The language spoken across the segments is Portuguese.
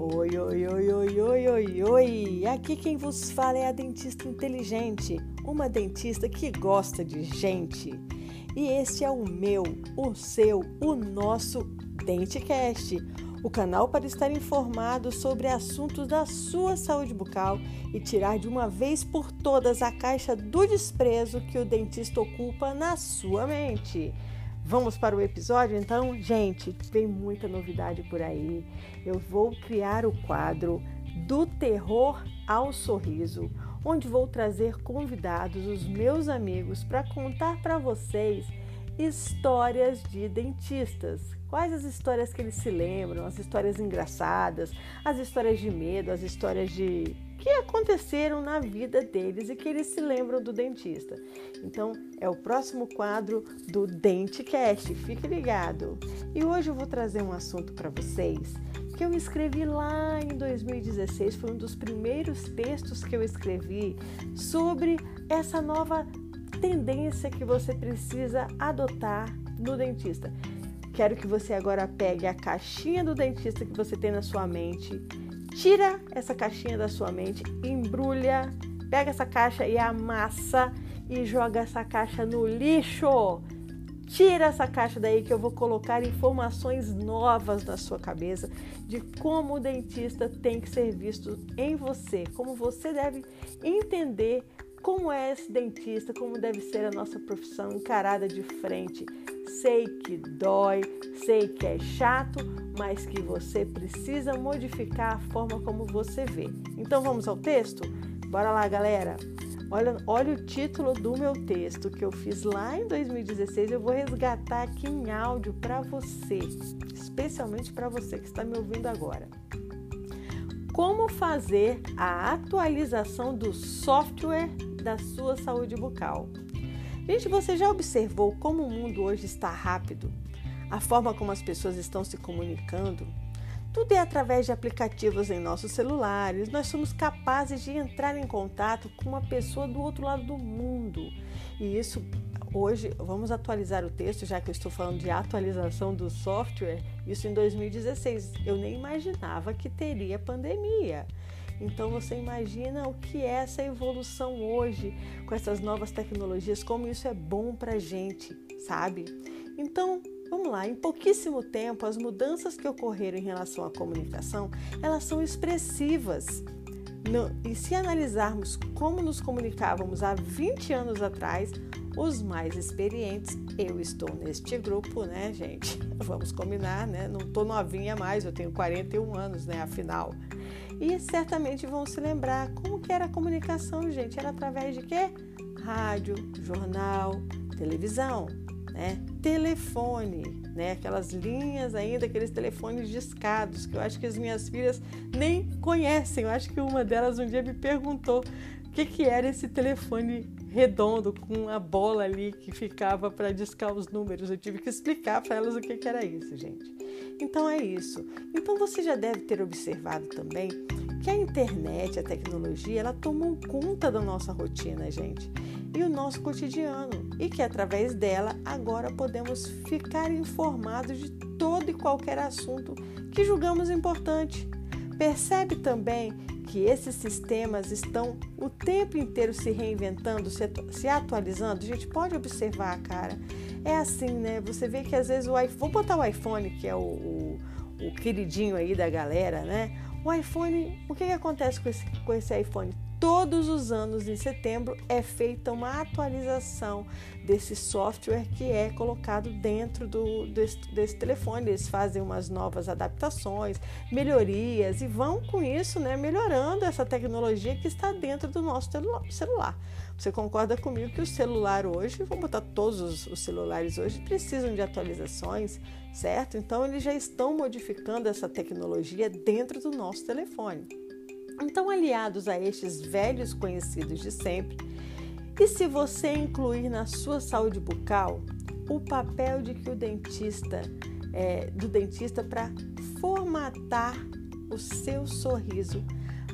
Oi, oi, oi, oi, oi, oi, oi! Aqui quem vos fala é a dentista inteligente, uma dentista que gosta de gente. E esse é o meu, o seu, o nosso DenteCast, o canal para estar informado sobre assuntos da sua saúde bucal e tirar de uma vez por todas a caixa do desprezo que o dentista ocupa na sua mente. Vamos para o episódio então? Gente, tem muita novidade por aí. Eu vou criar o quadro Do Terror ao Sorriso, onde vou trazer convidados, os meus amigos, para contar para vocês histórias de dentistas. Quais as histórias que eles se lembram, as histórias engraçadas, as histórias de medo, as histórias de que aconteceram na vida deles e que eles se lembram do dentista. Então, é o próximo quadro do DenteCast. Fique ligado. E hoje eu vou trazer um assunto para vocês que eu escrevi lá em 2016, foi um dos primeiros textos que eu escrevi sobre essa nova tendência que você precisa adotar no dentista. Quero que você agora pegue a caixinha do dentista que você tem na sua mente Tira essa caixinha da sua mente, embrulha, pega essa caixa e amassa e joga essa caixa no lixo. Tira essa caixa daí que eu vou colocar informações novas na sua cabeça de como o dentista tem que ser visto em você, como você deve entender como é esse dentista, como deve ser a nossa profissão encarada de frente. Sei que dói, sei que é chato, mas que você precisa modificar a forma como você vê. Então vamos ao texto? Bora lá, galera! Olha, olha o título do meu texto que eu fiz lá em 2016. Eu vou resgatar aqui em áudio para você, especialmente para você que está me ouvindo agora. Como fazer a atualização do software da sua saúde bucal? Gente, você já observou como o mundo hoje está rápido? a forma como as pessoas estão se comunicando. Tudo é através de aplicativos em nossos celulares. Nós somos capazes de entrar em contato com uma pessoa do outro lado do mundo. E isso, hoje, vamos atualizar o texto, já que eu estou falando de atualização do software. Isso em 2016. Eu nem imaginava que teria pandemia. Então você imagina o que é essa evolução hoje com essas novas tecnologias, como isso é bom para gente, sabe? Então Vamos lá, em pouquíssimo tempo, as mudanças que ocorreram em relação à comunicação, elas são expressivas. No, e se analisarmos como nos comunicávamos há 20 anos atrás, os mais experientes, eu estou neste grupo, né, gente? Vamos combinar, né? Não estou novinha mais, eu tenho 41 anos, né, afinal. E certamente vão se lembrar como que era a comunicação, gente. Era através de quê? Rádio, jornal, televisão né? Telefone, né? Aquelas linhas ainda, aqueles telefones discados, que eu acho que as minhas filhas nem conhecem. Eu acho que uma delas um dia me perguntou o que, que era esse telefone redondo com a bola ali que ficava para discar os números. Eu tive que explicar para elas o que, que era isso, gente. Então é isso. Então você já deve ter observado também que a internet, a tecnologia, ela tomou conta da nossa rotina, gente e o nosso cotidiano, e que através dela agora podemos ficar informados de todo e qualquer assunto que julgamos importante. Percebe também que esses sistemas estão o tempo inteiro se reinventando, se atualizando? A gente pode observar, cara. É assim, né? Você vê que às vezes o iPhone. Vou botar o iPhone, que é o, o, o queridinho aí da galera, né? O iPhone, o que, que acontece com esse, com esse iPhone? Todos os anos, em setembro, é feita uma atualização desse software que é colocado dentro do, desse, desse telefone. Eles fazem umas novas adaptações, melhorias e vão com isso né, melhorando essa tecnologia que está dentro do nosso celular. Você concorda comigo que o celular hoje, vou botar todos os, os celulares hoje, precisam de atualizações, certo? Então, eles já estão modificando essa tecnologia dentro do nosso telefone. Então, aliados a estes velhos conhecidos de sempre, e se você incluir na sua saúde bucal o papel de que o dentista, é, do dentista para formatar o seu sorriso,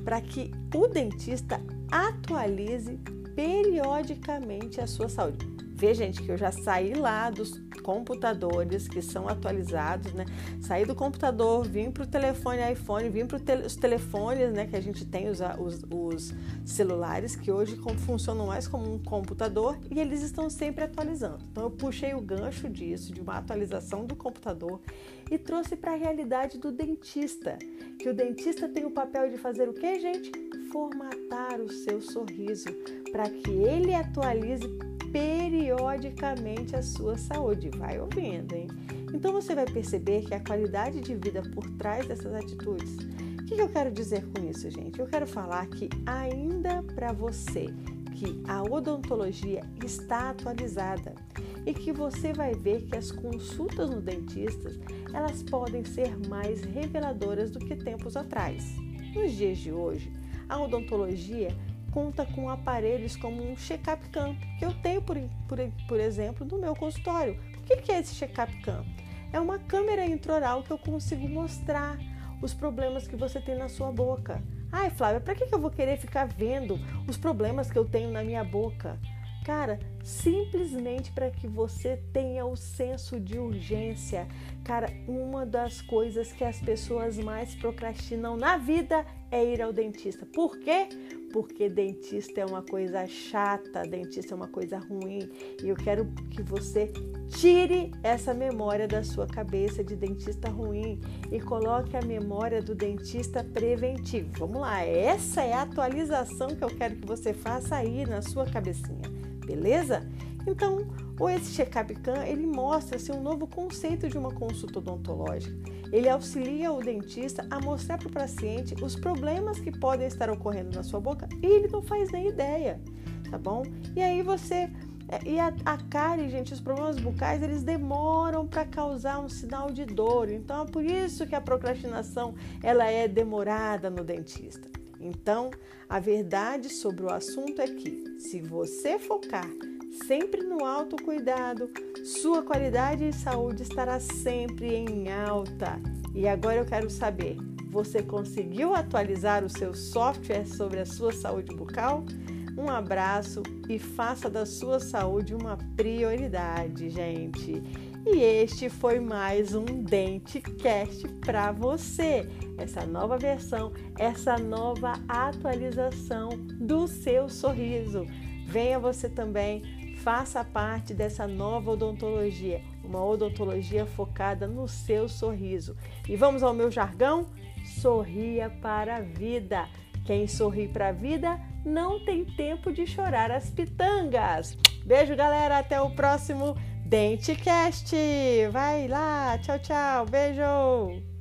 para que o dentista atualize periodicamente a sua saúde. Vê, gente, que eu já saí lá dos computadores que são atualizados, né? Saí do computador, vim para o telefone iPhone, vim para te os telefones, né? Que a gente tem, os, os, os celulares, que hoje funcionam mais como um computador e eles estão sempre atualizando. Então, eu puxei o gancho disso, de uma atualização do computador e trouxe para a realidade do dentista, que o dentista tem o papel de fazer o que, gente? Formatar o seu sorriso para que ele atualize periodicamente a sua saúde. Vai ouvindo, hein? Então você vai perceber que a qualidade de vida por trás dessas atitudes. O que eu quero dizer com isso, gente? Eu quero falar que ainda para você que a odontologia está atualizada e que você vai ver que as consultas no dentista elas podem ser mais reveladoras do que tempos atrás. Nos dias de hoje, a odontologia conta com aparelhos como um check-up que eu tenho, por, por, por exemplo, no meu consultório. O que é esse check-up? É uma câmera intraoral que eu consigo mostrar os problemas que você tem na sua boca. Ai, Flávia, para que eu vou querer ficar vendo os problemas que eu tenho na minha boca? Cara, simplesmente para que você tenha o senso de urgência. Cara, uma das coisas que as pessoas mais procrastinam na vida é ir ao dentista. Por quê? Porque dentista é uma coisa chata, dentista é uma coisa ruim. E eu quero que você tire essa memória da sua cabeça de dentista ruim e coloque a memória do dentista preventivo. Vamos lá, essa é a atualização que eu quero que você faça aí na sua cabecinha beleza? Então, o esse check-up CAN, ele mostra assim, um novo conceito de uma consulta odontológica. Ele auxilia o dentista a mostrar para o paciente os problemas que podem estar ocorrendo na sua boca e ele não faz nem ideia, tá bom? E aí você é, e a, a cárie, gente, os problemas bucais, eles demoram para causar um sinal de dor. Então, é por isso que a procrastinação ela é demorada no dentista. Então, a verdade sobre o assunto é que, se você focar sempre no autocuidado, sua qualidade de saúde estará sempre em alta. E agora eu quero saber: você conseguiu atualizar o seu software sobre a sua saúde bucal? Um abraço e faça da sua saúde uma prioridade, gente. E este foi mais um DenteCast para você. Essa nova versão, essa nova atualização do seu sorriso. Venha você também, faça parte dessa nova odontologia, uma odontologia focada no seu sorriso. E vamos ao meu jargão? Sorria para a vida. Quem sorri para a vida não tem tempo de chorar as pitangas. Beijo, galera. Até o próximo DenteCast. Vai lá. Tchau, tchau. Beijo.